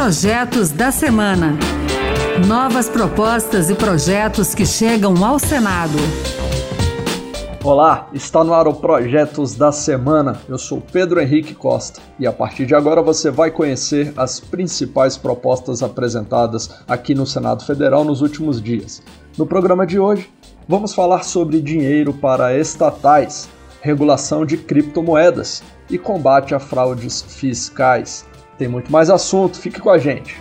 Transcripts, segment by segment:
Projetos da Semana. Novas propostas e projetos que chegam ao Senado. Olá, está no ar o Projetos da Semana. Eu sou Pedro Henrique Costa e a partir de agora você vai conhecer as principais propostas apresentadas aqui no Senado Federal nos últimos dias. No programa de hoje, vamos falar sobre dinheiro para estatais, regulação de criptomoedas e combate a fraudes fiscais. Tem muito mais assunto, fique com a gente.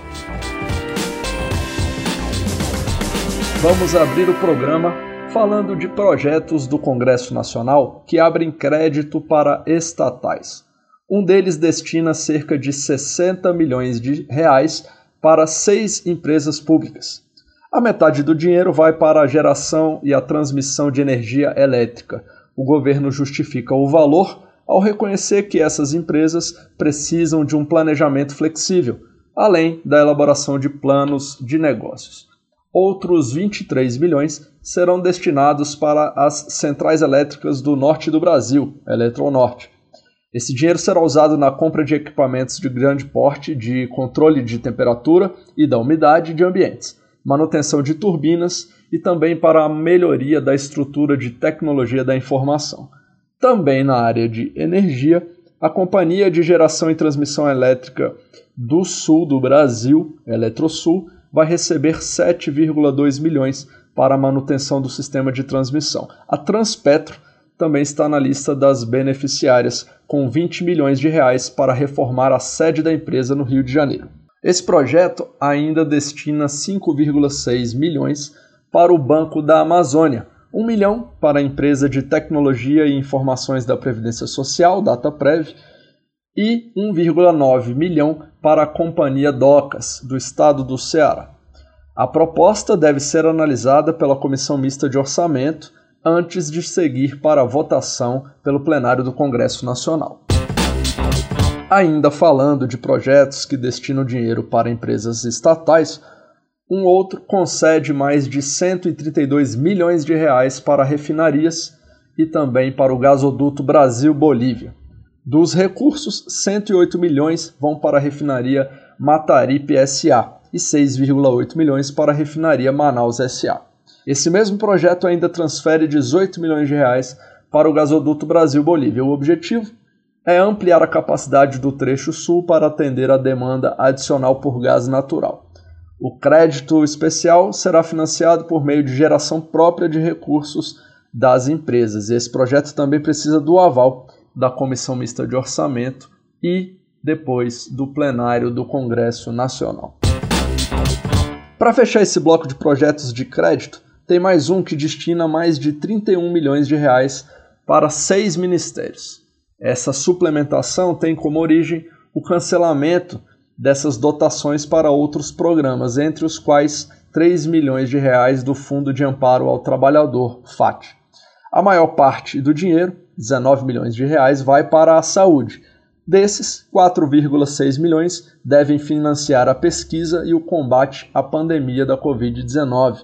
Vamos abrir o programa falando de projetos do Congresso Nacional que abrem crédito para estatais. Um deles destina cerca de 60 milhões de reais para seis empresas públicas. A metade do dinheiro vai para a geração e a transmissão de energia elétrica. O governo justifica o valor ao reconhecer que essas empresas precisam de um planejamento flexível, além da elaboração de planos de negócios. Outros 23 milhões serão destinados para as centrais elétricas do norte do Brasil, Eletronorte. Esse dinheiro será usado na compra de equipamentos de grande porte de controle de temperatura e da umidade de ambientes, manutenção de turbinas e também para a melhoria da estrutura de tecnologia da informação. Também na área de energia, a Companhia de Geração e Transmissão Elétrica do Sul do Brasil, Eletrosul, vai receber 7,2 milhões para a manutenção do sistema de transmissão. A Transpetro também está na lista das beneficiárias, com 20 milhões de reais para reformar a sede da empresa no Rio de Janeiro. Esse projeto ainda destina 5,6 milhões para o Banco da Amazônia, 1 milhão para a empresa de tecnologia e informações da Previdência Social, DataPrev, e 1,9 milhão para a Companhia Docas, do estado do Ceará. A proposta deve ser analisada pela Comissão Mista de Orçamento antes de seguir para a votação pelo plenário do Congresso Nacional. Ainda falando de projetos que destinam dinheiro para empresas estatais, um outro concede mais de 132 milhões de reais para refinarias e também para o gasoduto Brasil-Bolívia. Dos recursos, 108 milhões vão para a refinaria Mataripe SA e 6,8 milhões para a refinaria Manaus SA. Esse mesmo projeto ainda transfere 18 milhões de reais para o gasoduto Brasil-Bolívia. O objetivo é ampliar a capacidade do trecho sul para atender a demanda adicional por gás natural. O crédito especial será financiado por meio de geração própria de recursos das empresas. Esse projeto também precisa do aval da Comissão Mista de Orçamento e depois do plenário do Congresso Nacional. Para fechar esse bloco de projetos de crédito, tem mais um que destina mais de 31 milhões de reais para seis ministérios. Essa suplementação tem como origem o cancelamento dessas dotações para outros programas, entre os quais 3 milhões de reais do Fundo de Amparo ao Trabalhador, FAT. A maior parte do dinheiro 19 milhões de reais, vai para a saúde. Desses, 4,6 milhões devem financiar a pesquisa e o combate à pandemia da Covid-19,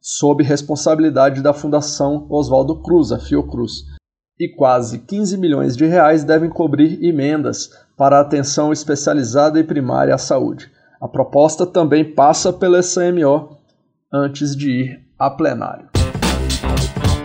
sob responsabilidade da Fundação Oswaldo Cruz, a Fiocruz. E quase 15 milhões de reais devem cobrir emendas para a atenção especializada e primária à saúde. A proposta também passa pela SMO antes de ir a plenário.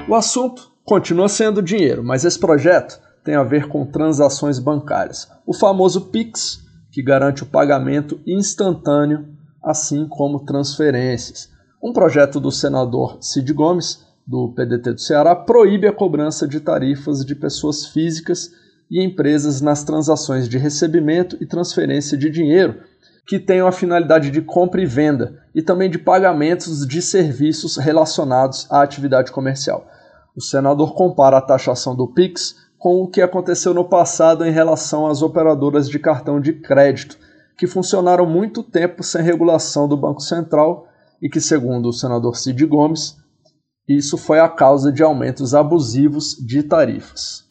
O assunto Continua sendo dinheiro, mas esse projeto tem a ver com transações bancárias. O famoso Pix, que garante o pagamento instantâneo, assim como transferências. Um projeto do senador Cid Gomes, do PDT do Ceará, proíbe a cobrança de tarifas de pessoas físicas e empresas nas transações de recebimento e transferência de dinheiro que tenham a finalidade de compra e venda, e também de pagamentos de serviços relacionados à atividade comercial. O senador compara a taxação do PIX com o que aconteceu no passado em relação às operadoras de cartão de crédito, que funcionaram muito tempo sem regulação do Banco Central e que, segundo o senador Cid Gomes, isso foi a causa de aumentos abusivos de tarifas.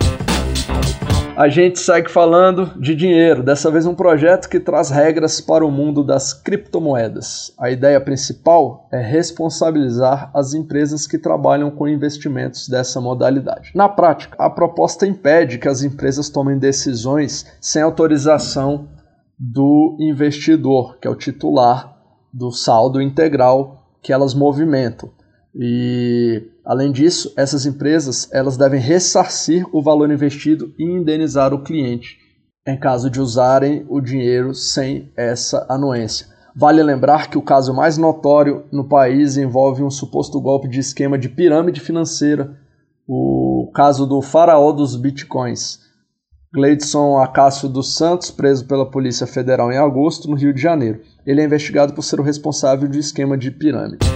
A gente segue falando de dinheiro, dessa vez um projeto que traz regras para o mundo das criptomoedas. A ideia principal é responsabilizar as empresas que trabalham com investimentos dessa modalidade. Na prática, a proposta impede que as empresas tomem decisões sem autorização do investidor, que é o titular do saldo integral que elas movimentam. E além disso, essas empresas elas devem ressarcir o valor investido e indenizar o cliente em caso de usarem o dinheiro sem essa anuência. Vale lembrar que o caso mais notório no país envolve um suposto golpe de esquema de pirâmide financeira, o caso do faraó dos bitcoins. Gleidson Acácio dos Santos, preso pela Polícia Federal em agosto, no Rio de Janeiro. Ele é investigado por ser o responsável de esquema de pirâmide.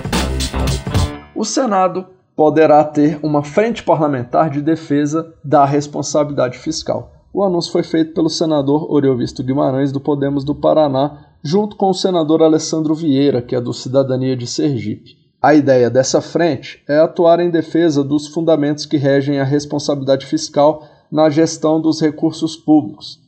O Senado poderá ter uma frente parlamentar de defesa da responsabilidade fiscal. O anúncio foi feito pelo senador Oriovisto Guimarães, do Podemos do Paraná, junto com o senador Alessandro Vieira, que é do Cidadania de Sergipe. A ideia dessa frente é atuar em defesa dos fundamentos que regem a responsabilidade fiscal na gestão dos recursos públicos.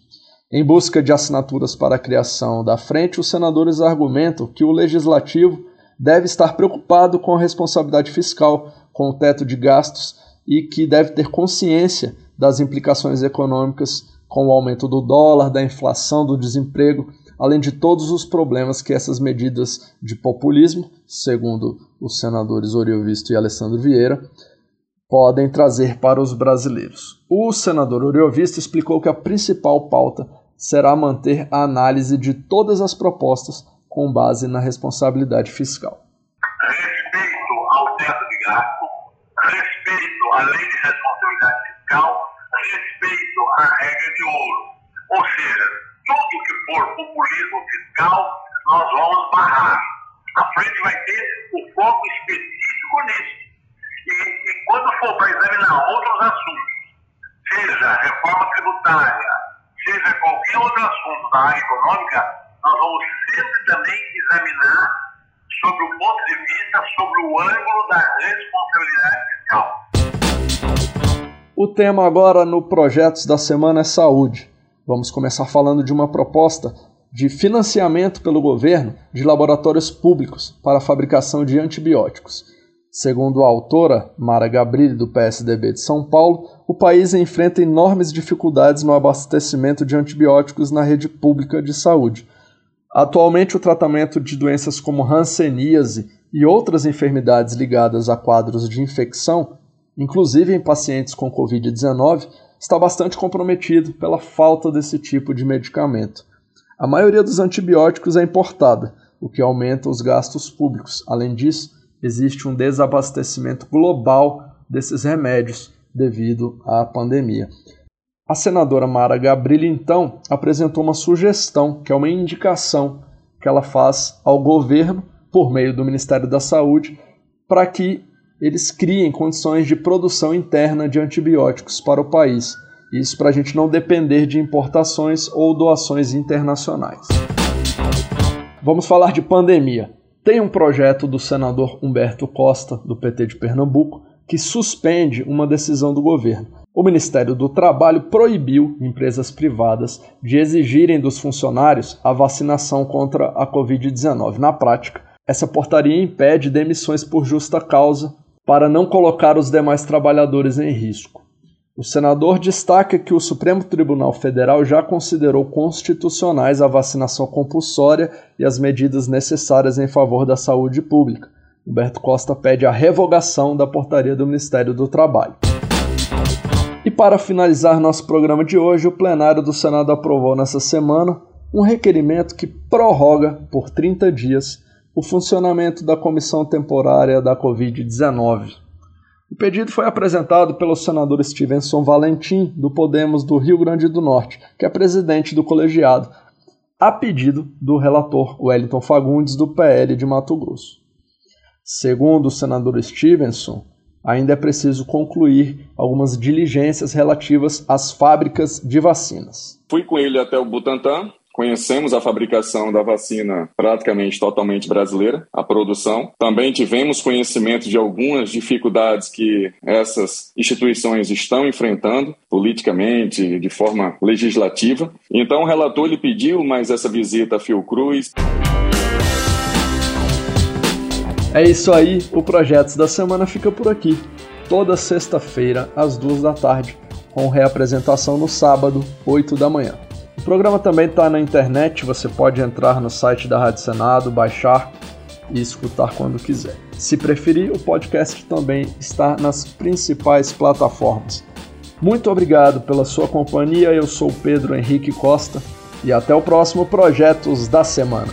Em busca de assinaturas para a criação da frente, os senadores argumentam que o legislativo deve estar preocupado com a responsabilidade fiscal, com o teto de gastos e que deve ter consciência das implicações econômicas com o aumento do dólar, da inflação, do desemprego, além de todos os problemas que essas medidas de populismo, segundo os senadores Oriovisto e Alessandro Vieira, podem trazer para os brasileiros. O senador Oriovisto explicou que a principal pauta será manter a análise de todas as propostas com base na responsabilidade fiscal. Respeito ao teto de gasto, respeito à lei de responsabilidade fiscal, respeito à regra de ouro. Ou seja, tudo que for populismo fiscal, nós vamos barrar. A frente vai ter o foco específico nisso. E, e quando for para examinar outros assuntos, seja reforma tributária, seja qualquer outro assunto da área econômica, nós vamos sempre também examinar sobre o ponto de vista, sobre o ângulo da responsabilidade fiscal. O tema agora no Projetos da Semana é Saúde. Vamos começar falando de uma proposta de financiamento pelo governo de laboratórios públicos para a fabricação de antibióticos. Segundo a autora, Mara Gabrilli, do PSDB de São Paulo, o país enfrenta enormes dificuldades no abastecimento de antibióticos na rede pública de saúde. Atualmente, o tratamento de doenças como hanseníase e outras enfermidades ligadas a quadros de infecção, inclusive em pacientes com Covid-19, está bastante comprometido pela falta desse tipo de medicamento. A maioria dos antibióticos é importada, o que aumenta os gastos públicos. Além disso, existe um desabastecimento global desses remédios devido à pandemia. A senadora Mara Gabrilli, então, apresentou uma sugestão, que é uma indicação que ela faz ao governo, por meio do Ministério da Saúde, para que eles criem condições de produção interna de antibióticos para o país. Isso para a gente não depender de importações ou doações internacionais. Vamos falar de pandemia. Tem um projeto do senador Humberto Costa, do PT de Pernambuco, que suspende uma decisão do governo. O Ministério do Trabalho proibiu empresas privadas de exigirem dos funcionários a vacinação contra a Covid-19. Na prática, essa portaria impede demissões por justa causa para não colocar os demais trabalhadores em risco. O senador destaca que o Supremo Tribunal Federal já considerou constitucionais a vacinação compulsória e as medidas necessárias em favor da saúde pública. Humberto Costa pede a revogação da portaria do Ministério do Trabalho. E para finalizar nosso programa de hoje, o plenário do Senado aprovou nessa semana um requerimento que prorroga por 30 dias o funcionamento da comissão temporária da Covid-19. O pedido foi apresentado pelo senador Stevenson Valentim, do Podemos do Rio Grande do Norte, que é presidente do colegiado, a pedido do relator Wellington Fagundes, do PL de Mato Grosso. Segundo o senador Stevenson, ainda é preciso concluir algumas diligências relativas às fábricas de vacinas. Fui com ele até o Butantan, Conhecemos a fabricação da vacina praticamente totalmente brasileira, a produção. Também tivemos conhecimento de algumas dificuldades que essas instituições estão enfrentando politicamente, de forma legislativa. Então o relator lhe pediu mais essa visita a Fiocruz. É isso aí, o Projetos da Semana fica por aqui. Toda sexta-feira, às duas da tarde, com reapresentação no sábado, 8 da manhã. O programa também está na internet, você pode entrar no site da Rádio Senado, baixar e escutar quando quiser. Se preferir, o podcast também está nas principais plataformas. Muito obrigado pela sua companhia. Eu sou Pedro Henrique Costa e até o próximo Projetos da Semana.